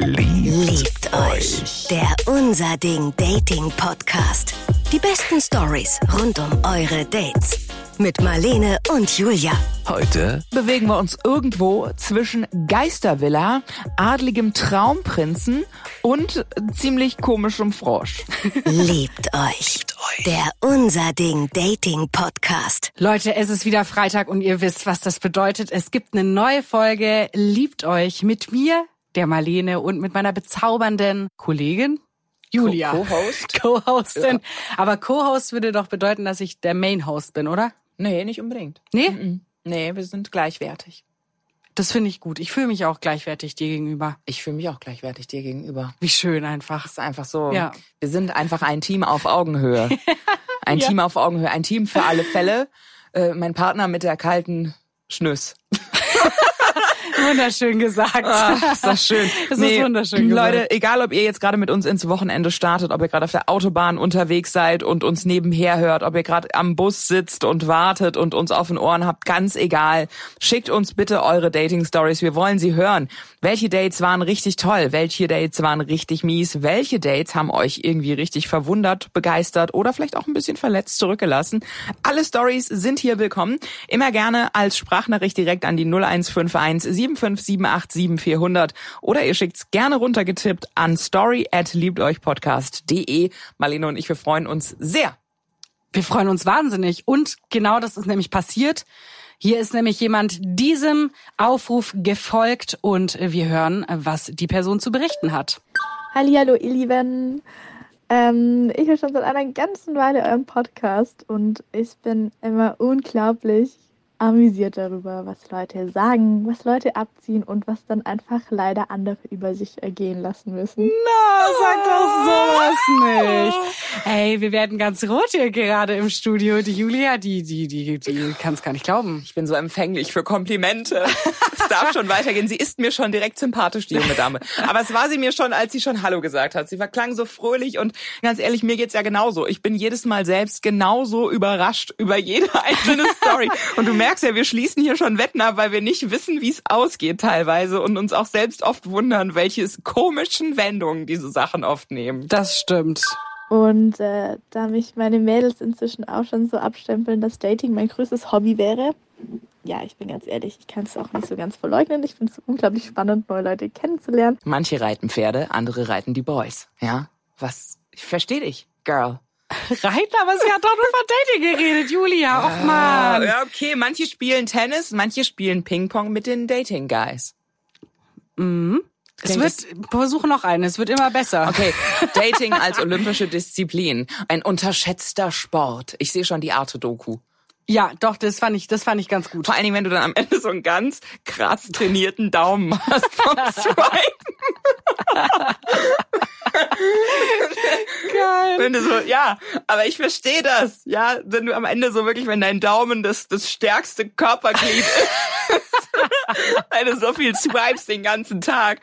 Liebt euch. Der Unser Ding Dating Podcast. Die besten Stories rund um eure Dates. Mit Marlene und Julia. Heute bewegen wir uns irgendwo zwischen Geistervilla, adligem Traumprinzen und ziemlich komischem Frosch. Liebt euch. Der Unser Ding Dating Podcast. Leute, es ist wieder Freitag und ihr wisst, was das bedeutet. Es gibt eine neue Folge Liebt euch mit mir, der Marlene und mit meiner bezaubernden Kollegin Julia. Co-Host. Co-Hostin. Aber Co-Host würde doch bedeuten, dass ich der Main-Host bin, oder? Nee, nicht unbedingt. Nee? Mhm. Nee, wir sind gleichwertig. Das finde ich gut. Ich fühle mich auch gleichwertig dir gegenüber. Ich fühle mich auch gleichwertig dir gegenüber. Wie schön einfach. Das ist einfach so. Ja. Wir sind einfach ein Team auf Augenhöhe. Ein Ja. Team auf Augenhöhe. Ein Team für alle Fälle. Äh, mein Partner mit der kalten Schnüss. Wunderschön gesagt. Ach, ist das schön. Das ist wunderschön gesagt. Leute, egal ob ihr jetzt gerade mit uns ins Wochenende startet, ob ihr gerade auf der Autobahn unterwegs seid und uns nebenher hört, ob ihr gerade am Bus sitzt und wartet und uns auf den Ohren habt, ganz egal. Schickt uns bitte eure Dating Stories. Wir wollen sie hören. Welche Dates waren richtig toll? Welche Dates waren richtig mies? Welche Dates haben euch irgendwie richtig verwundert, begeistert oder vielleicht auch ein bisschen verletzt zurückgelassen? Alle Stories sind hier willkommen. Immer gerne als Sprachnachricht direkt an die 0151 7578 7400 oder ihr schickt's gerne runtergetippt an story at liebteuchpodcast.de. Marlene und ich, wir freuen uns sehr. Wir freuen uns wahnsinnig. Und genau das ist nämlich passiert. Hier ist nämlich jemand diesem Aufruf gefolgt und wir hören, was die Person zu berichten hat. Hallihallo, ihr Lieben. Ähm, ich höre schon seit einer ganzen Weile euren Podcast und ich bin immer unglaublich amüsiert darüber, was Leute sagen, was Leute abziehen und was dann einfach leider andere über sich ergehen lassen müssen. Na, sag doch sowas nicht. Ey, wir werden ganz rot hier gerade im Studio. Die Julia, die, die, die, die kann es gar nicht glauben. Ich bin so empfänglich für Komplimente. Es darf schon weitergehen. Sie ist mir schon direkt sympathisch, die junge Dame. Aber es war sie mir schon, als sie schon Hallo gesagt hat. Sie war klang so fröhlich und ganz ehrlich, mir geht's ja genauso. Ich bin jedes Mal selbst genauso überrascht über jede einzelne Story. Und du merkst ja, wir schließen hier schon Wetten ab, weil wir nicht wissen, wie es ausgeht teilweise und uns auch selbst oft wundern, welche komischen Wendungen diese Sachen oft nehmen. Das stimmt. Und äh, da mich meine Mädels inzwischen auch schon so abstempeln, dass Dating mein größtes Hobby wäre, ja, ich bin ganz ehrlich, ich kann es auch nicht so ganz verleugnen. Ich finde es unglaublich spannend, neue Leute kennenzulernen. Manche reiten Pferde, andere reiten die Boys. Ja? Was? Ich verstehe dich, Girl. Reiten, aber sie hat doch nur von Dating geredet, Julia. Och man. Ja, okay, manche spielen Tennis, manche spielen Ping-Pong mit den Dating-Guys. Mhm. Es wird, versuche noch eine, es wird immer besser. Okay, Dating als olympische Disziplin. Ein unterschätzter Sport. Ich sehe schon die Arte-Doku. Ja, doch, das fand ich, das fand ich ganz gut. Vor allen Dingen, wenn du dann am Ende so einen ganz krass trainierten Daumen hast vom Swipen. Geil. Wenn du so, ja, aber ich verstehe das. Ja, wenn du am Ende so wirklich, wenn dein Daumen das, das stärkste Körperglied ist. weil du so viel swipes den ganzen Tag.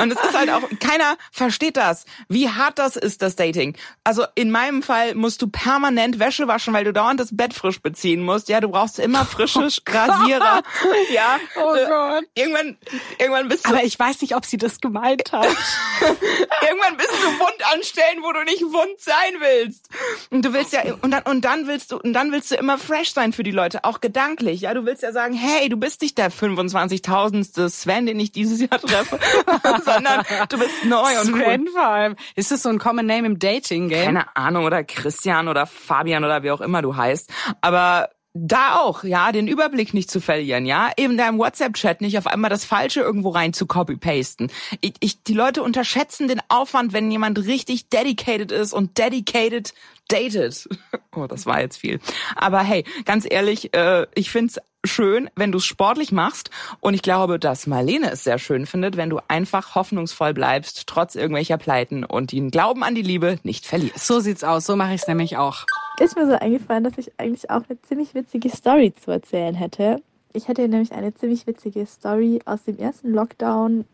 Und es ist halt auch, keiner versteht das, wie hart das ist, das Dating. Also in meinem Fall musst du permanent Wäsche waschen, weil du dauernd das Bett frisch beziehen musst. Ja, du brauchst immer frische Rasierer. Ja. Oh Äh, Gott. Irgendwann, irgendwann bist du, Aber ich weiß nicht, ob sie das gemeint hat. irgendwann bist du wund anstellen, wo du nicht wund sein willst. Und du willst ja, und dann, und dann willst du, und dann willst du immer fresh sein für die Leute, auch gedanklich. Ja, du willst ja sagen, hey, du bist nicht der 25.000. Sven, den ich dieses Jahr treffe, sondern du bist neu und cool. Sven vor allem. Ist das so ein Common Name im Dating-Game? Keine Ahnung, oder Christian oder Fabian oder wie auch immer du heißt. Aber da auch, ja, den Überblick nicht zu verlieren, ja, eben deinem WhatsApp-Chat nicht auf einmal das Falsche irgendwo rein zu copy-pasten. Ich, ich, die Leute unterschätzen den Aufwand, wenn jemand richtig dedicated ist und dedicated datet. Oh, das war jetzt viel. Aber hey, ganz ehrlich, äh, ich find's schön, wenn du es sportlich machst. Und ich glaube, dass Marlene es sehr schön findet, wenn du einfach hoffnungsvoll bleibst, trotz irgendwelcher Pleiten und den Glauben an die Liebe nicht verlierst. So sieht's aus, so mache ich es nämlich auch. Ist mir so eingefallen, dass ich eigentlich auch eine ziemlich witzige Story zu erzählen hätte. Ich hätte nämlich eine ziemlich witzige Story aus dem ersten Lockdown.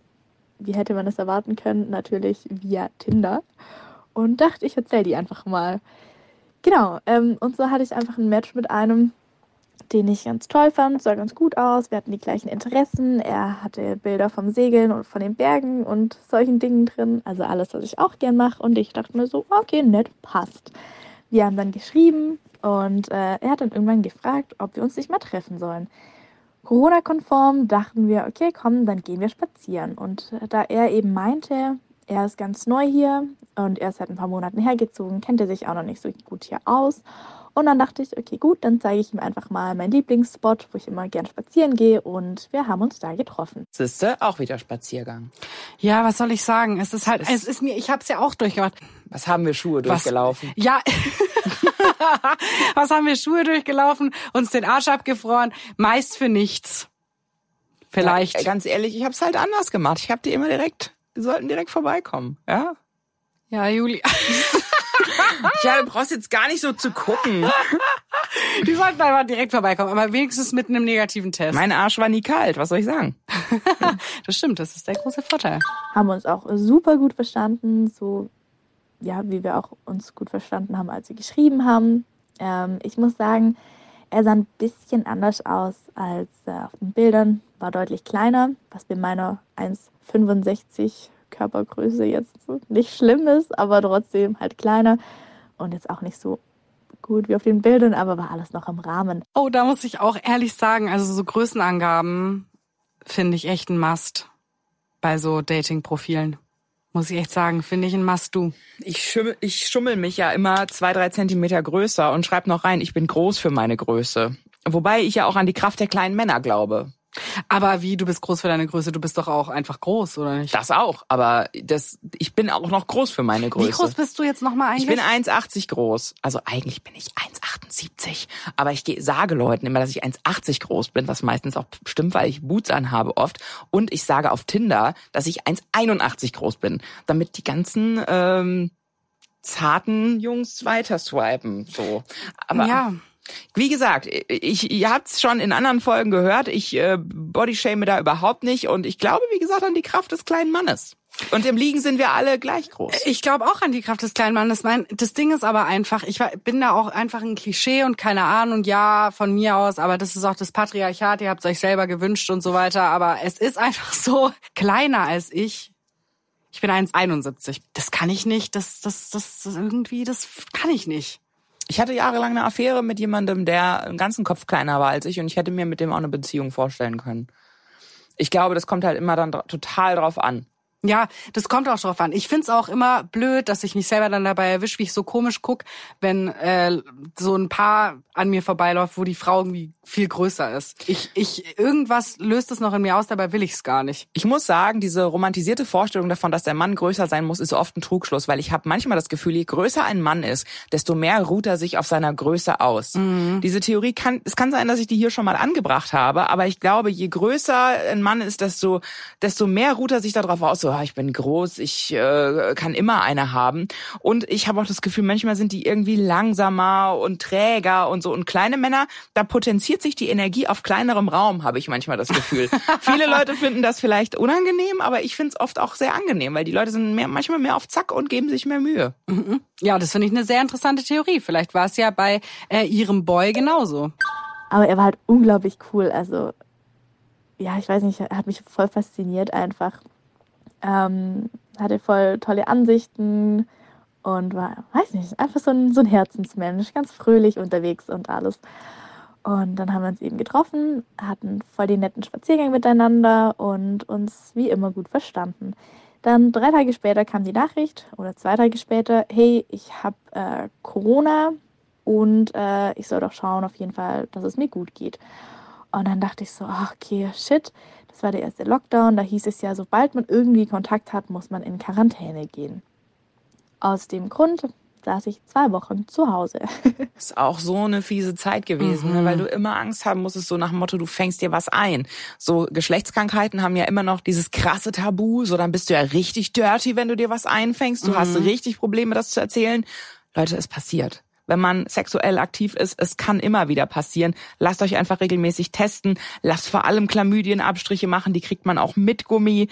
Wie hätte man das erwarten können? Natürlich via Tinder. Und dachte, ich erzähle die einfach mal. Genau, ähm, und so hatte ich einfach ein Match mit einem, den ich ganz toll fand, sah ganz gut aus. Wir hatten die gleichen Interessen. Er hatte Bilder vom Segeln und von den Bergen und solchen Dingen drin. Also alles, was ich auch gern mache. Und ich dachte mir so, okay, nett, passt. Wir haben dann geschrieben und äh, er hat dann irgendwann gefragt, ob wir uns nicht mal treffen sollen. Corona-konform dachten wir, okay, komm, dann gehen wir spazieren. Und da er eben meinte, er ist ganz neu hier und er ist seit ein paar Monaten hergezogen, kennt er sich auch noch nicht so gut hier aus und dann dachte ich, okay, gut, dann zeige ich ihm einfach mal meinen Lieblingsspot, wo ich immer gern spazieren gehe. Und wir haben uns da getroffen. Siehste, auch wieder Spaziergang. Ja, was soll ich sagen? Es ist halt, es, es ist mir, ich habe es ja auch durchgemacht. Was haben wir Schuhe Was? durchgelaufen? Ja. was haben wir Schuhe durchgelaufen, uns den Arsch abgefroren, meist für nichts. Vielleicht. Ja, ganz ehrlich, ich habe es halt anders gemacht. Ich habe die immer direkt, die sollten direkt vorbeikommen. Ja. Ja, Juli. Ja, du brauchst jetzt gar nicht so zu gucken. Die sollten einfach direkt vorbeikommen, aber wenigstens mit einem negativen Test. Mein Arsch war nie kalt, was soll ich sagen? das stimmt, das ist der große Vorteil. Haben uns auch super gut verstanden, so ja, wie wir auch uns gut verstanden haben, als wir geschrieben haben. Ähm, ich muss sagen, er sah ein bisschen anders aus als äh, auf den Bildern, war deutlich kleiner, was bei meiner 1,65 Körpergröße jetzt nicht schlimm ist, aber trotzdem halt kleiner und jetzt auch nicht so gut wie auf den Bildern, aber war alles noch im Rahmen. Oh, da muss ich auch ehrlich sagen, also so Größenangaben finde ich echt ein Must bei so Dating-Profilen. Muss ich echt sagen, finde ich ein Must du. Ich schummel, ich schummel mich ja immer zwei, drei Zentimeter größer und schreib noch rein, ich bin groß für meine Größe. Wobei ich ja auch an die Kraft der kleinen Männer glaube. Aber wie, du bist groß für deine Größe, du bist doch auch einfach groß, oder nicht? Das auch, aber das, ich bin auch noch groß für meine Größe. Wie groß bist du jetzt nochmal eigentlich? Ich bin 1,80 groß. Also eigentlich bin ich 1,78. Aber ich sage Leuten immer, dass ich 1,80 groß bin, was meistens auch stimmt, weil ich Boots anhabe oft. Und ich sage auf Tinder, dass ich 1,81 groß bin, damit die ganzen ähm, zarten Jungs weiter swipen. So. Aber ja. Wie gesagt, ich, ihr habt's schon in anderen Folgen gehört, ich äh, bodyshame da überhaupt nicht und ich glaube, wie gesagt, an die Kraft des kleinen Mannes. Und im Liegen sind wir alle gleich groß. Ich glaube auch an die Kraft des kleinen Mannes. Mein, das Ding ist aber einfach, ich bin da auch einfach ein Klischee und keine Ahnung, ja, von mir aus, aber das ist auch das Patriarchat, ihr habt euch selber gewünscht und so weiter, aber es ist einfach so kleiner als ich. Ich bin 1,71. Das kann ich nicht, das, das, das irgendwie, das kann ich nicht. Ich hatte jahrelang eine Affäre mit jemandem, der einen ganzen Kopf kleiner war als ich und ich hätte mir mit dem auch eine Beziehung vorstellen können. Ich glaube, das kommt halt immer dann total drauf an. Ja, das kommt auch drauf an. Ich find's auch immer blöd, dass ich mich selber dann dabei erwische, wie ich so komisch guck, wenn äh, so ein Paar an mir vorbeiläuft, wo die Frau irgendwie viel größer ist. Ich, ich, irgendwas löst es noch in mir aus, dabei will ich's gar nicht. Ich muss sagen, diese romantisierte Vorstellung davon, dass der Mann größer sein muss, ist oft ein Trugschluss, weil ich habe manchmal das Gefühl, je größer ein Mann ist, desto mehr ruht er sich auf seiner Größe aus. Diese Theorie kann, es kann sein, dass ich die hier schon mal angebracht habe, aber ich glaube, je größer ein Mann ist, desto, desto mehr ruht er sich darauf aus, so, ah, ich bin groß, ich äh, kann immer eine haben. Und ich habe auch das Gefühl, manchmal sind die irgendwie langsamer und träger und so. Und kleine Männer, da potenziert sich die Energie auf kleinerem Raum, habe ich manchmal das Gefühl. Viele Leute finden das vielleicht unangenehm, aber ich finde es oft auch sehr angenehm, weil die Leute sind mehr, manchmal mehr auf Zack und geben sich mehr Mühe. Ja, das finde ich eine sehr interessante Theorie. Vielleicht war es ja bei äh, ihrem Boy genauso. Aber er war halt unglaublich cool. Also, ja, ich weiß nicht, er hat mich voll fasziniert einfach. Ähm, hatte voll tolle Ansichten und war, weiß nicht, einfach so ein, so ein Herzensmensch, ganz fröhlich unterwegs und alles. Und dann haben wir uns eben getroffen, hatten voll den netten Spaziergang miteinander und uns wie immer gut verstanden. Dann drei Tage später kam die Nachricht oder zwei Tage später, hey, ich habe äh, Corona und äh, ich soll doch schauen auf jeden Fall, dass es mir gut geht. Und dann dachte ich so, ach, okay, shit, das war der erste Lockdown. Da hieß es ja, sobald man irgendwie Kontakt hat, muss man in Quarantäne gehen. Aus dem Grund saß ich zwei Wochen zu Hause. ist auch so eine fiese Zeit gewesen, ne? weil du immer Angst haben musstest, so nach dem Motto, du fängst dir was ein. So Geschlechtskrankheiten haben ja immer noch dieses krasse Tabu, so dann bist du ja richtig dirty, wenn du dir was einfängst. Du hast richtig Probleme, das zu erzählen. Leute, es passiert. Wenn man sexuell aktiv ist, es kann immer wieder passieren. Lasst euch einfach regelmäßig testen. Lasst vor allem Chlamydienabstriche machen, die kriegt man auch mit Gummi.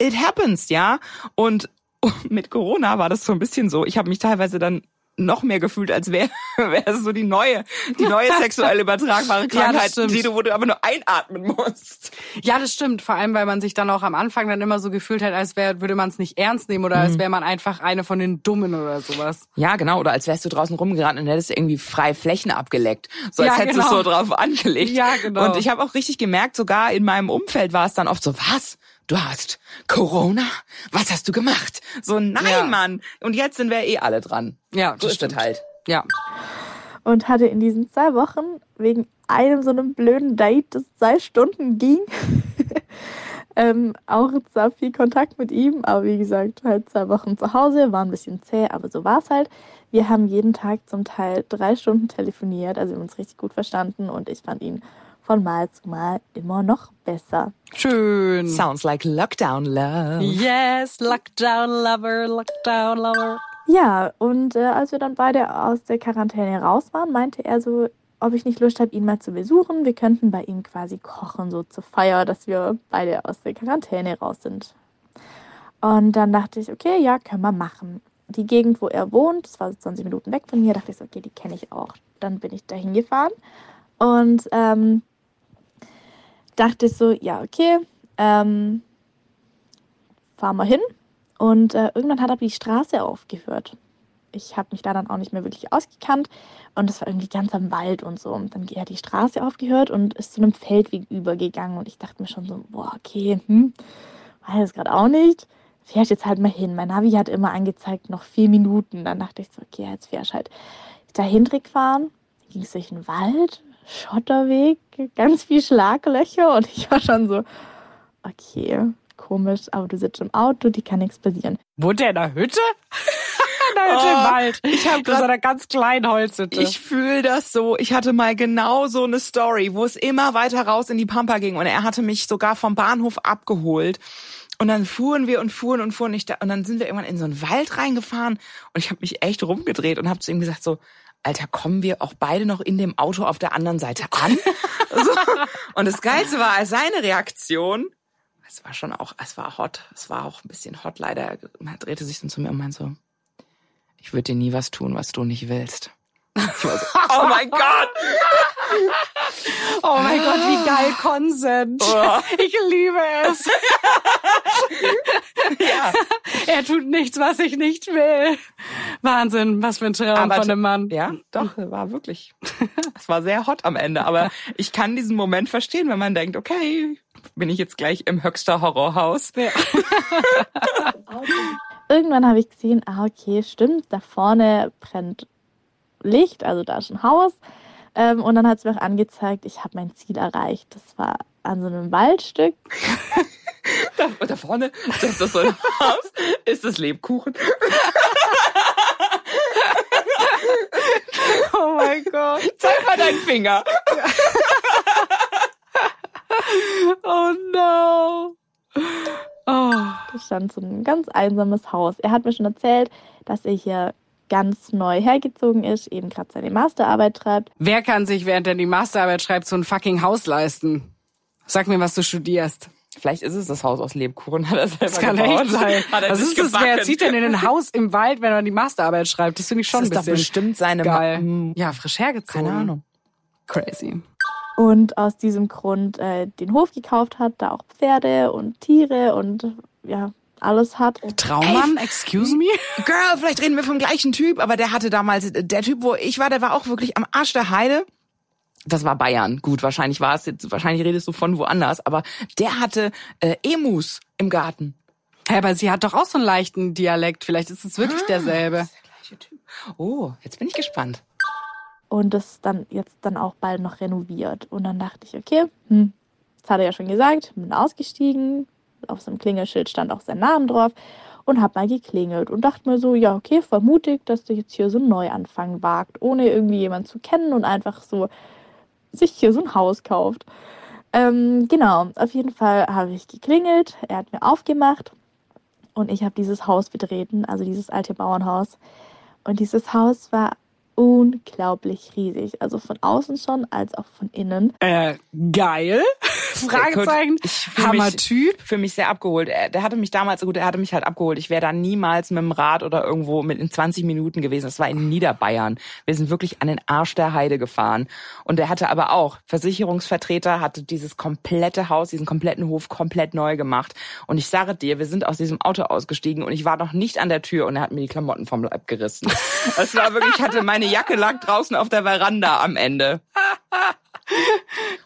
It happens, ja. Und mit Corona war das so ein bisschen so. Ich habe mich teilweise dann noch mehr gefühlt, als wäre wär es so die neue, die neue sexuell übertragbare Krankheit, stimmt. die du, wo du aber nur einatmen musst. Ja, das stimmt. Vor allem, weil man sich dann auch am Anfang dann immer so gefühlt hat, als wär, würde man es nicht ernst nehmen oder Mhm. als wäre man einfach eine von den Dummen oder sowas. Ja, genau. Oder als wärst du draußen rumgerannt und hättest irgendwie frei Flächen abgeleckt. So als Ja, hättest du genau. so drauf angelegt. Ja, genau. Und ich habe auch richtig gemerkt, sogar in meinem Umfeld war es dann oft so, was? Du hast Corona? Was hast du gemacht? So, nein, Ja. Mann. Und jetzt sind wir eh alle dran. Ja, So das ist das stimmt. halt. Ja. Und hatte in diesen zwei Wochen wegen einem so einem blöden Date, das zwei Stunden ging, ähm, auch zwar viel Kontakt mit ihm, aber wie gesagt, halt zwei Wochen zu Hause, war ein bisschen zäh, aber so war es halt. Wir haben jeden Tag zum Teil drei Stunden telefoniert, also wir haben uns richtig gut verstanden und ich fand ihn von Mal zu Mal immer noch besser. Schön. Sounds like Lockdown Love. Yes, Lockdown Lover, Lockdown Lover. Ja, und äh, als wir dann beide aus der Quarantäne raus waren, meinte er so, ob ich nicht Lust habe, ihn mal zu besuchen. Wir könnten bei ihm quasi kochen, so zur Feier, dass wir beide aus der Quarantäne raus sind. Und dann dachte ich, okay, ja, können wir machen. Die Gegend, wo er wohnt, das war so 20 Minuten weg von mir, dachte ich so, okay, die kenne ich auch. Dann bin ich da hingefahren und ähm, dachte so, ja, okay, ähm, fahren wir hin. Und äh, irgendwann hat aber die Straße aufgehört. Ich habe mich da dann auch nicht mehr wirklich ausgekannt und es war irgendwie ganz am Wald und so. Und dann hat die Straße aufgehört und ist zu einem Feldweg übergegangen. Und ich dachte mir schon so, boah, okay, hm, weiß gerade auch nicht. Fährst jetzt halt mal hin. Mein Navi hat immer angezeigt, noch vier Minuten. Dann dachte ich so, okay, jetzt fährst halt dahin gefahren. Ging es durch den Wald, Schotterweg, ganz viel Schlaglöcher und ich war schon so, okay, komisch, aber du sitzt im Auto, die kann nichts passieren. Wohnt der in der Hütte? in der Hütte Oh, im Wald. ich hab in grad- so einer ganz kleinen Holzhütte. Ich fühle das so. Ich hatte mal genau so eine Story, wo es immer weiter raus in die Pampa ging und er hatte mich sogar vom Bahnhof abgeholt. Und dann fuhren wir und fuhren und fuhren nicht da und dann sind wir irgendwann in so einen Wald reingefahren und ich habe mich echt rumgedreht und habe zu ihm gesagt so Alter, kommen wir auch beide noch in dem Auto auf der anderen Seite an? so. Und das Geilste war als seine Reaktion, es war schon auch, es war hot, es war auch ein bisschen hot leider. Er drehte sich dann zu mir und meinte so, ich würde dir nie was tun, was du nicht willst. So, oh mein Gott! oh mein Gott, wie geil Consent. Oh. Ich liebe es. Ja. Er tut nichts, was ich nicht will. Wahnsinn, was für ein Traum Aber von einem Mann. Ja, doch, war wirklich. Es war sehr hot am Ende, aber ich kann diesen Moment verstehen, wenn man denkt, okay, bin ich jetzt gleich im höchster Horrorhaus. Irgendwann habe ich gesehen, ah, okay, stimmt, da vorne brennt Licht, also da ist ein Haus. Ähm, und dann hat es mir auch angezeigt, ich habe mein Ziel erreicht. Das war an so einem Waldstück. Da, da vorne, das ist das so ein Haus, ist das Lebkuchen. Oh mein Gott. Zeig mal deinen Finger. Oh no. Oh. Da stand so ein ganz einsames Haus. Er hat mir schon erzählt, dass er hier ganz neu hergezogen ist, eben gerade seine Masterarbeit schreibt. Wer kann sich, während er die Masterarbeit schreibt, so ein fucking Haus leisten? Sag mir, was du studierst. Vielleicht ist es das Haus aus Lebkuchen, hat er selber Das kann gebaut. echt sein. Hat er Was ist das? Wer zieht denn in ein Haus im Wald, wenn er die Masterarbeit schreibt? Das finde ich schon Das ist ein doch bisschen bestimmt seine geil. Ma- Ja, frisch hergezogen. Keine Ahnung. Crazy. Und aus diesem Grund äh, den Hof gekauft hat, da auch Pferde und Tiere und ja, alles hat. Traummann, excuse me? Girl, vielleicht reden wir vom gleichen Typ, aber der hatte damals, der Typ, wo ich war, der war auch wirklich am Arsch der Heide. Das war Bayern. Gut, wahrscheinlich war es jetzt, wahrscheinlich redest du von woanders, aber der hatte äh, Emus im Garten. Hä, aber sie hat doch auch so einen leichten Dialekt. Vielleicht ist es wirklich derselbe. Das ist der gleiche Typ. Oh, jetzt bin ich gespannt. und das dann jetzt dann auch bald noch renoviert. Und dann dachte ich, okay, hm, das hat er ja schon gesagt, bin ausgestiegen, auf seinem Klingelschild stand auch sein Name drauf und hab mal geklingelt und dachte mir so, ja, okay, voll mutig, dass du jetzt hier so einen Neuanfang wagt, ohne irgendwie jemanden zu kennen und einfach so sich hier so ein Haus kauft. Ähm, genau, auf jeden Fall habe ich geklingelt, er hat mir aufgemacht und ich habe dieses Haus betreten, also dieses alte Bauernhaus. Und dieses Haus war unglaublich riesig, also von außen schon als auch von innen. Äh, geil. Fragezeichen. Hammer-Typ. Für mich sehr abgeholt. Er, der hatte mich damals, gut, er hatte mich halt abgeholt. Ich wäre da niemals mit dem Rad oder irgendwo mit in 20 Minuten gewesen. Das war in Niederbayern. Wir sind wirklich an den Arsch der Heide gefahren. Und er hatte aber auch, Versicherungsvertreter hatte dieses komplette Haus, diesen kompletten Hof komplett neu gemacht. Und ich sage dir, wir sind aus diesem Auto ausgestiegen und ich war noch nicht an der Tür und er hat mir die Klamotten vom Leib gerissen. Es war wirklich, ich hatte meine Jacke lag draußen auf der Veranda am Ende.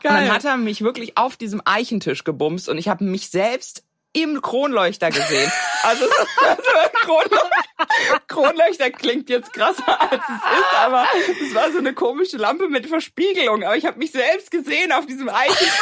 Geil. Und dann hat er mich wirklich auf diesem Eichentisch gebumst und ich habe mich selbst im Kronleuchter gesehen. Also, also Kronleuchter, Kronleuchter klingt jetzt krasser als es ist, aber es war so eine komische Lampe mit Verspiegelung. Aber ich habe mich selbst gesehen auf diesem Eichentisch.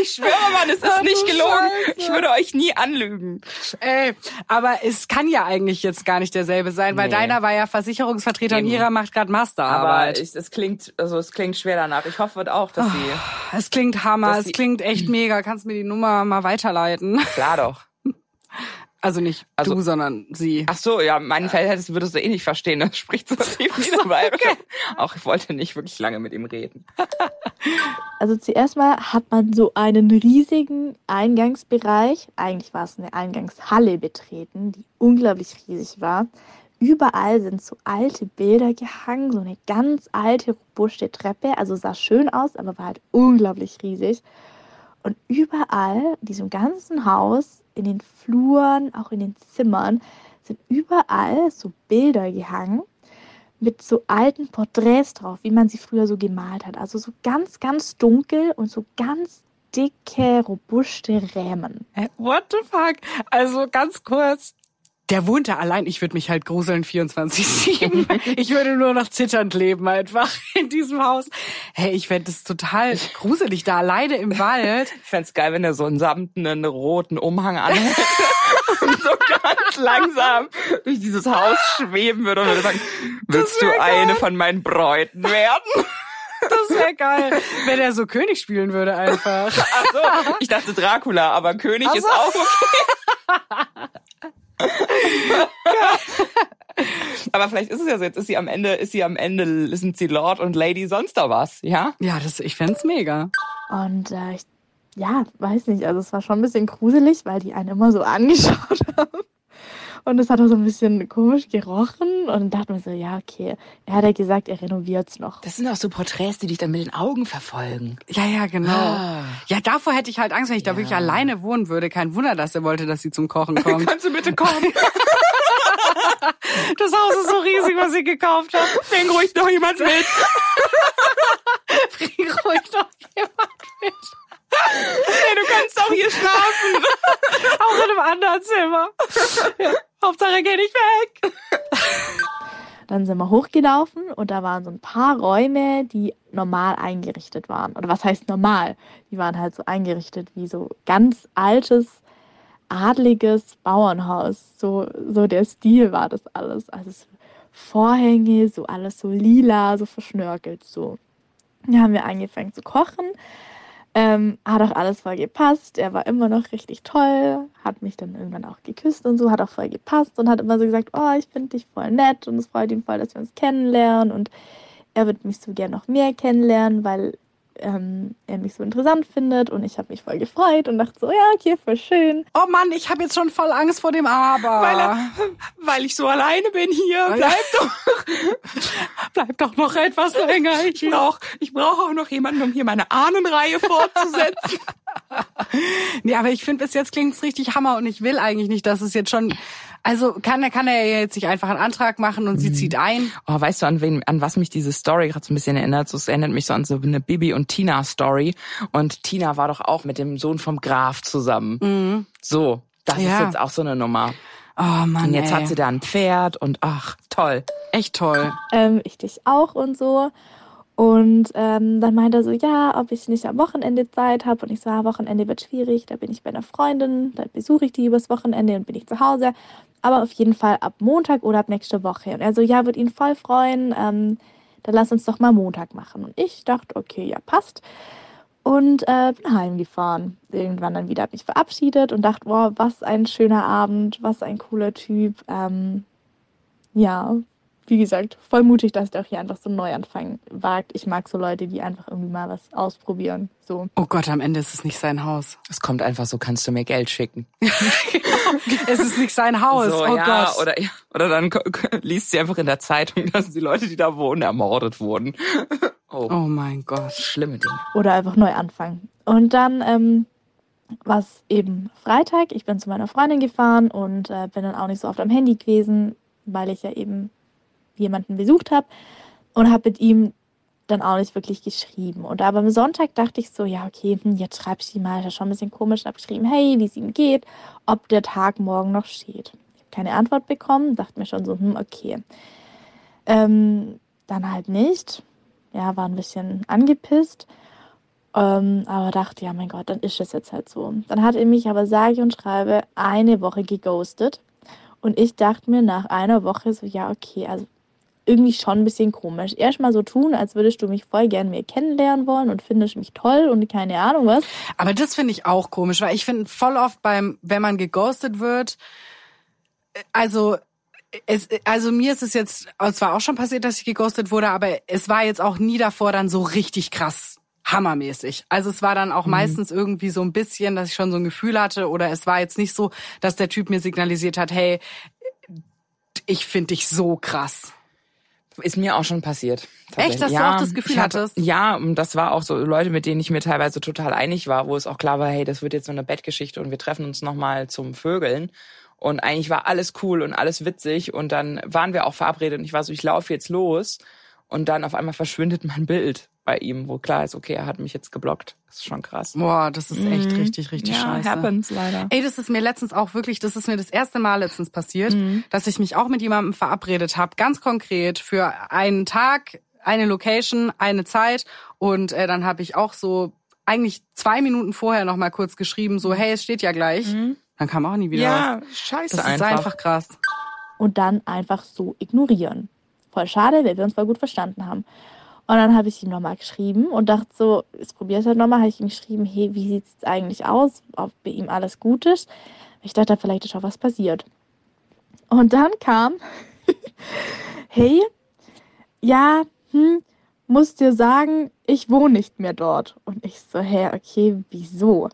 Ich schwöre, Mann, es ist nicht gelogen. Scheiße. Ich würde euch nie anlügen. Ey, aber es kann ja eigentlich jetzt gar nicht derselbe sein, weil nee. deiner war ja Versicherungsvertreter Eben. und ihrer macht gerade Masterarbeit. Aber ich, es klingt, also es klingt schwer danach. Ich hoffe auch, dass sie. Oh, es klingt Hammer, es klingt echt mega. Kannst du mir die Nummer mal weiterleiten? Klar doch. Also nicht also, du, sondern sie. Ach so, ja, meinen Fall hättest, würdest du eh nicht verstehen. Das spricht so tief niederbayerisch. Okay. Auch ich wollte nicht wirklich lange mit ihm reden. Also zuerst mal hat man so einen riesigen Eingangsbereich, eigentlich war es eine Eingangshalle betreten, die unglaublich riesig war. Überall sind so alte Bilder gehangen, so eine ganz alte, robuste Treppe. Also sah schön aus, aber war halt unglaublich riesig. Und überall, in diesem ganzen Haus, in den Fluren, auch in den Zimmern, sind überall so Bilder gehangen mit so alten Porträts drauf, wie man sie früher so gemalt hat. Also so ganz, ganz dunkel und so ganz dicke, robuste Rämen. What the fuck? Also ganz kurz, der wohnt da allein. Ich würde mich halt gruseln 24-7. ich würde nur noch zitternd leben einfach in diesem Haus. Hey, ich fände es total gruselig da alleine im Wald. Ich fände es geil, wenn er so einen samtenen roten Umhang anhält und so ganz langsam durch dieses Haus schweben würde und würde sagen, willst du geil. eine von meinen Bräuten werden? Das wäre geil, wenn er so König spielen würde einfach. Ach so, ich dachte Dracula, aber König so. ist auch okay. Aber vielleicht ist es ja so, jetzt ist sie am Ende, ist sie am Ende, sind sie Lord und Lady sonst da was, ja? Ja, das, ich fände mega. Und äh, ich, ja, weiß nicht, also es war schon ein bisschen gruselig, weil die einen immer so angeschaut haben. Und es hat auch so ein bisschen komisch gerochen. Und dann dachte man so, ja, okay. Er hat ja gesagt, er renoviert es noch. Das sind auch so Porträts, die dich dann mit den Augen verfolgen. Ja, ja, genau. Ah. Ja, davor hätte ich halt Angst, wenn ich ja. da wirklich alleine wohnen würde. Kein Wunder, dass er wollte, dass sie zum Kochen kommt. Kannst du bitte kommen? das Haus ist so riesig, was sie gekauft hat. Bring ruhig noch jemand mit. Bring ruhig noch jemand mit. Hey, du kannst auch hier schlafen. auch in einem anderen Zimmer. Ja. Hauptsache geh nicht weg. Dann sind wir hochgelaufen und da waren so ein paar Räume, die normal eingerichtet waren. Oder was heißt normal? Die waren halt so eingerichtet wie so ganz altes, adliges Bauernhaus. So, so der Stil war das alles. Also Vorhänge, so alles so lila, so verschnörkelt so. Da haben wir angefangen zu kochen. Ähm, hat auch alles voll gepasst. Er war immer noch richtig toll, hat mich dann irgendwann auch geküsst und so, hat auch voll gepasst und hat immer so gesagt, oh, ich finde dich voll nett und es freut ihn voll, dass wir uns kennenlernen und er wird mich so gern noch mehr kennenlernen, weil ähm, er mich so interessant findet und ich habe mich voll gefreut und dachte so, ja, okay, voll schön. Oh Mann, ich habe jetzt schon voll Angst vor dem Aber. Weil, er, weil ich so alleine bin hier. Oh, bleib doch. Bleib doch noch etwas länger. Ich brauche ich brauch auch noch jemanden, um hier meine Ahnenreihe fortzusetzen. nee, aber ich finde, bis jetzt klingt es richtig Hammer und ich will eigentlich nicht, dass es jetzt schon also kann, kann er jetzt sich einfach einen Antrag machen und sie mhm. zieht ein. Oh, weißt du, an wen, an was mich diese Story gerade so ein bisschen erinnert? So, es erinnert mich so an so eine Bibi und Tina Story. Und Tina war doch auch mit dem Sohn vom Graf zusammen. Mhm. So, das ja. ist jetzt auch so eine Nummer. Oh Mann. Und jetzt ey. hat sie da ein Pferd und ach, toll. Echt toll. Ähm, ich dich auch und so. Und ähm, dann meinte er so, ja, ob ich nicht am Wochenende Zeit habe. Und ich so, Wochenende wird schwierig, da bin ich bei einer Freundin, da besuche ich die übers Wochenende und bin ich zu Hause aber auf jeden Fall ab Montag oder ab nächste Woche. Und er so, ja, wird ihn voll freuen, ähm, dann lass uns doch mal Montag machen. Und ich dachte, okay, ja, passt. Und äh, bin heimgefahren. Irgendwann dann wieder habe mich verabschiedet und dachte, wow, was ein schöner Abend, was ein cooler Typ. Ähm, ja, wie gesagt, voll mutig, dass der auch hier einfach so einen Neuanfang wagt. Ich mag so Leute, die einfach irgendwie mal was ausprobieren. So. Oh Gott, am Ende ist es nicht sein Haus. Es kommt einfach so, kannst du mir Geld schicken. es ist nicht sein Haus. So, oh ja, Gott. Oder, ja, oder dann liest sie einfach in der Zeitung, dass die Leute, die da wohnen, ermordet wurden. Oh, oh mein Gott. schlimme Dinge. Oder einfach neu anfangen. Und dann ähm, war es eben Freitag. Ich bin zu meiner Freundin gefahren und äh, bin dann auch nicht so oft am Handy gewesen, weil ich ja eben jemanden besucht habe und habe mit ihm dann auch nicht wirklich geschrieben. Und aber am Sonntag dachte ich so, ja, okay, hm, jetzt schreibst du ihm mal, ist ja schon ein bisschen komisch, habe geschrieben, hey, wie es ihm geht, ob der Tag morgen noch steht. Ich habe keine Antwort bekommen, dachte mir schon so, hm, okay. Ähm, dann halt nicht. Ja, war ein bisschen angepisst. Ähm, aber dachte, ja, mein Gott, dann ist es jetzt halt so. Dann hat er mich aber sage und schreibe eine Woche geghostet. Und ich dachte mir nach einer Woche so, ja, okay, also irgendwie schon ein bisschen komisch. Erstmal so tun, als würdest du mich voll gern mir kennenlernen wollen und findest mich toll und keine Ahnung was. Aber das finde ich auch komisch, weil ich finde voll oft beim, wenn man geghostet wird, äh, also es, also mir ist es jetzt, es war auch schon passiert, dass ich geghostet wurde, aber es war jetzt auch nie davor dann so richtig krass hammermäßig. Also es war dann auch meistens irgendwie so ein bisschen, dass ich schon so ein Gefühl hatte oder es war jetzt nicht so, dass der Typ mir signalisiert hat, hey, ich finde dich so krass. Ist mir auch schon passiert. Echt, dass du auch das Gefühl hatte, hattest? Ja, und das war auch so Leute, mit denen ich mir teilweise total einig war, wo es auch klar war, hey, das wird jetzt so eine Bettgeschichte und wir treffen uns nochmal zum Vögeln. Und eigentlich war alles cool und alles witzig und dann waren wir auch verabredet und ich war so, ich laufe jetzt los und dann auf einmal verschwindet mein Bild bei ihm, wo klar ist, okay, er hat mich jetzt geblockt. Das ist schon krass. Boah, das ist echt richtig, richtig ja, scheiße. happens leider. Ey, das ist mir letztens auch wirklich, das ist mir das erste Mal letztens passiert, dass ich mich auch mit jemandem verabredet habe, ganz konkret für einen Tag, eine Location, eine Zeit und äh, dann habe ich auch so eigentlich zwei Minuten vorher noch mal kurz geschrieben, so hey, es steht ja gleich. Dann kam auch nie wieder Ja, was. scheiße Das ist einfach. einfach krass. und dann einfach so ignorieren. Voll schade, weil wir uns voll gut verstanden haben. Und dann habe ich ihm nochmal geschrieben und dachte so, jetzt probier's halt nochmal. Habe ich ihm geschrieben, hey, wie sieht's jetzt eigentlich aus? Ob bei ihm alles gut ist? Ich dachte, vielleicht ist auch was passiert. Und dann kam, hey, ja, hm, muss dir sagen, ich wohne nicht mehr dort. Und ich so, hä, okay, wieso?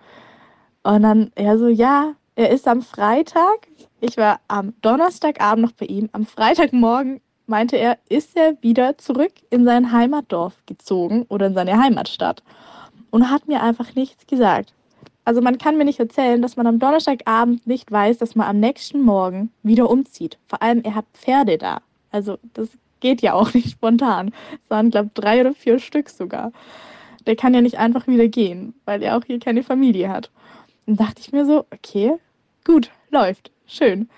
Und dann er so, ja, er ist am Freitag. Ich war am Donnerstagabend noch bei ihm. Am Freitagmorgen meinte er, ist er wieder zurück in sein Heimatdorf gezogen oder in seine Heimatstadt und hat mir einfach nichts gesagt. Also man kann mir nicht erzählen, dass man am Donnerstagabend nicht weiß, dass man am nächsten Morgen wieder umzieht. Vor allem, er hat Pferde da. Also das geht ja auch nicht spontan. Es waren, glaube ich, drei oder vier Stück sogar. Der kann ja nicht einfach wieder gehen, weil er auch hier keine Familie hat. Und dachte ich mir so, okay, gut, läuft, schön.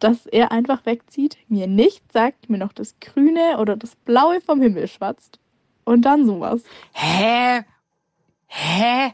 Dass er einfach wegzieht, mir nichts sagt, mir noch das Grüne oder das Blaue vom Himmel schwatzt. Und dann sowas. Hä? Hä?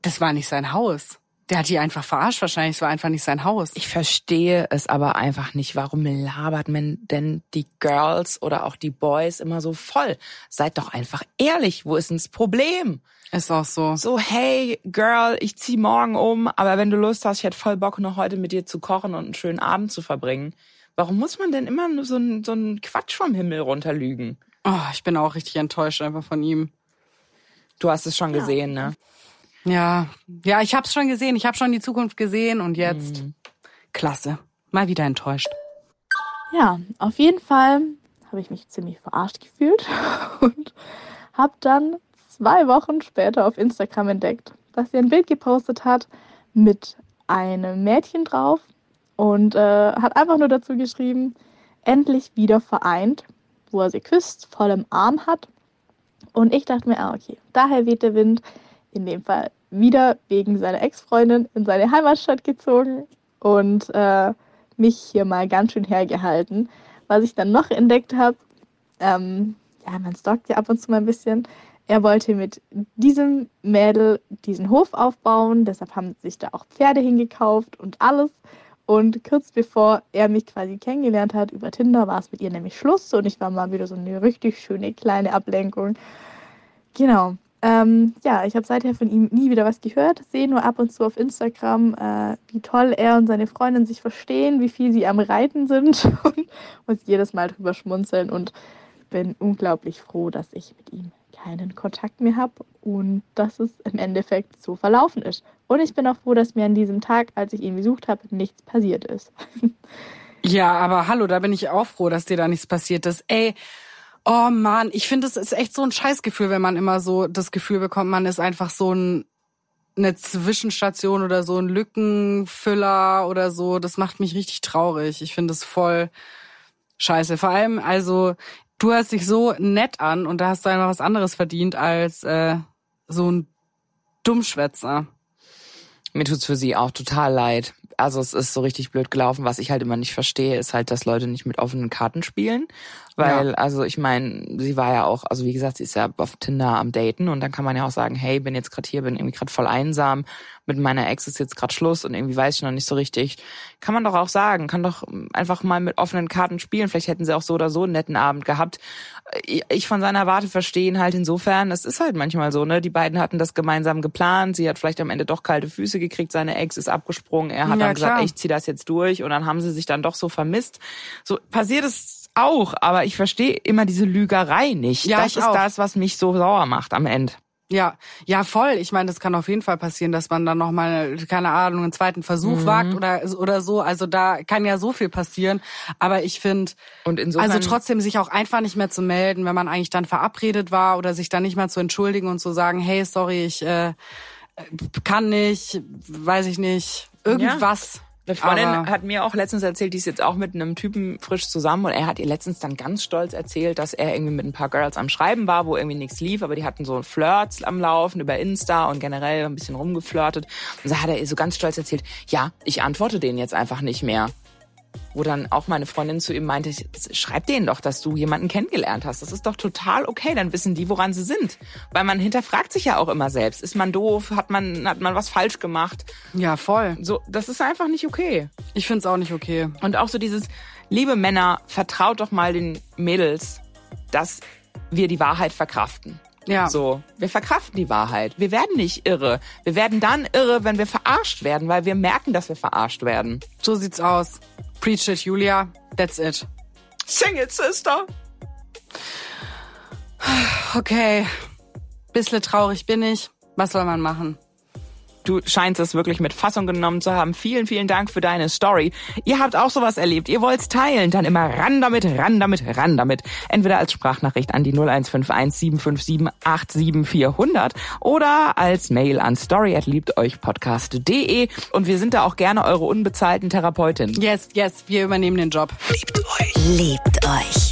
Das war nicht sein Haus. Der hat die einfach verarscht wahrscheinlich. Es war einfach nicht sein Haus. Ich verstehe es aber einfach nicht. Warum labert man denn die Girls oder auch die Boys immer so voll? Seid doch einfach ehrlich. Wo ist denn das Problem? Ist auch so. So, hey, Girl, ich zieh morgen um, aber wenn du Lust hast, ich hätte voll Bock, noch heute mit dir zu kochen und einen schönen Abend zu verbringen. Warum muss man denn immer nur so einen so einen Quatsch vom Himmel runterlügen? Oh, ich bin auch richtig enttäuscht einfach von ihm. Du hast es schon gesehen, ne? Ja, ja, ich hab's schon gesehen. Ich habe schon die Zukunft gesehen und jetzt klasse. Mal wieder enttäuscht. Ja, auf jeden Fall habe ich mich ziemlich verarscht gefühlt und habe dann zwei Wochen später auf Instagram entdeckt, dass sie ein Bild gepostet hat mit einem Mädchen drauf und äh, hat einfach nur dazu geschrieben, endlich wieder vereint, wo er sie küsst, voll im Arm hat. Und ich dachte mir, ah, okay, daher weht der Wind, in dem Fall wieder wegen seiner Ex-Freundin in seine Heimatstadt gezogen und äh, mich hier mal ganz schön hergehalten. Was ich dann noch entdeckt habe, ähm, ja, man stalkt ja ab und zu mal ein bisschen. Er wollte mit diesem Mädel diesen Hof aufbauen, deshalb haben sich da auch Pferde hingekauft und alles. Und kurz bevor er mich quasi kennengelernt hat über Tinder, war es mit ihr nämlich Schluss und ich war mal wieder so eine richtig schöne kleine Ablenkung. Genau. Ähm, ja, ich habe seither von ihm nie wieder was gehört, sehe nur ab und zu auf Instagram, äh, wie toll er und seine Freundin sich verstehen, wie viel sie am Reiten sind und muss jedes Mal drüber schmunzeln und bin unglaublich froh, dass ich mit ihm keinen Kontakt mehr habe und dass es im Endeffekt so verlaufen ist. Und ich bin auch froh, dass mir an diesem Tag, als ich ihn besucht habe, nichts passiert ist. ja, aber hallo, da bin ich auch froh, dass dir da nichts passiert ist. Ey, oh Mann, ich finde, es ist echt so ein Scheißgefühl, wenn man immer so das Gefühl bekommt, man ist einfach so ein eine Zwischenstation oder so ein Lückenfüller oder so, das macht mich richtig traurig. Ich finde es voll scheiße. Vor allem, also du hörst dich so nett an und da hast du einfach was anderes verdient als äh, so ein Dummschwätzer. Mir tut's für sie auch total leid. Also es ist so richtig blöd gelaufen. Was ich halt immer nicht verstehe, ist halt, dass Leute nicht mit offenen Karten spielen. Weil, ja. also ich meine, sie war ja auch, also wie gesagt, sie ist ja auf Tinder am Daten und dann kann man ja auch sagen, hey, bin jetzt gerade hier, bin irgendwie gerade voll einsam, mit meiner Ex ist jetzt gerade Schluss und irgendwie weiß ich noch nicht so richtig. Kann man doch auch sagen, kann doch einfach mal mit offenen Karten spielen. Vielleicht hätten sie auch so oder so einen netten Abend gehabt. Ich von seiner Warte verstehen halt insofern, es ist halt manchmal so, ne? Die beiden hatten das gemeinsam geplant, sie hat vielleicht am Ende doch kalte Füße gekriegt, seine Ex ist abgesprungen, er hat ja, dann gesagt, klar. ich zieh das jetzt durch und dann haben sie sich dann doch so vermisst. So passiert es auch, aber ich verstehe immer diese Lügerei nicht. Ja, das ist auch. das, was mich so sauer macht am Ende. Ja, ja, voll. Ich meine, das kann auf jeden Fall passieren, dass man dann nochmal, keine Ahnung, einen zweiten Versuch mhm. wagt oder, oder so. Also da kann ja so viel passieren. Aber ich finde, also trotzdem sich auch einfach nicht mehr zu melden, wenn man eigentlich dann verabredet war oder sich dann nicht mehr zu entschuldigen und zu sagen, hey, sorry, ich äh, kann nicht, weiß ich nicht, irgendwas. Ja. Eine Freundin Aber hat mir auch letztens erzählt, die ist jetzt auch mit einem Typen frisch zusammen und er hat ihr letztens dann ganz stolz erzählt, dass er irgendwie mit ein paar Girls am Schreiben war, wo irgendwie nichts lief, aber die hatten so Flirts am Laufen über Insta und generell ein bisschen rumgeflirtet. Und so hat er ihr so ganz stolz erzählt, ja, ich antworte denen jetzt einfach nicht mehr wo dann auch meine Freundin zu ihm meinte, schreib denen doch, dass du jemanden kennengelernt hast. Das ist doch total okay, dann wissen die, woran sie sind. Weil man hinterfragt sich ja auch immer selbst. Ist man doof? Hat man, hat man was falsch gemacht? Ja, voll. So, das ist einfach nicht okay. Ich find's auch nicht okay. Und auch so dieses, liebe Männer, vertraut doch mal den Mädels, dass wir die Wahrheit verkraften. Ja. So, wir verkraften die Wahrheit. Wir werden nicht irre. Wir werden dann irre, wenn wir verarscht werden, weil wir merken, dass wir verarscht werden. So sieht's aus. Preach it, Julia. That's it. Sing it, Sister. Okay. Bissle traurig bin ich. Was soll man machen? Du scheinst es wirklich mit Fassung genommen zu haben. Vielen, vielen Dank für deine Story. Ihr habt auch sowas erlebt. Ihr wollt's teilen. Dann immer ran damit, ran damit, ran damit. Entweder als Sprachnachricht an die 0151 757 87400 oder als Mail an story@liebteuchpodcast.de. Und wir sind da auch gerne eure unbezahlten Therapeutin. Yes, yes, wir übernehmen den Job. Liebt euch. Liebt euch.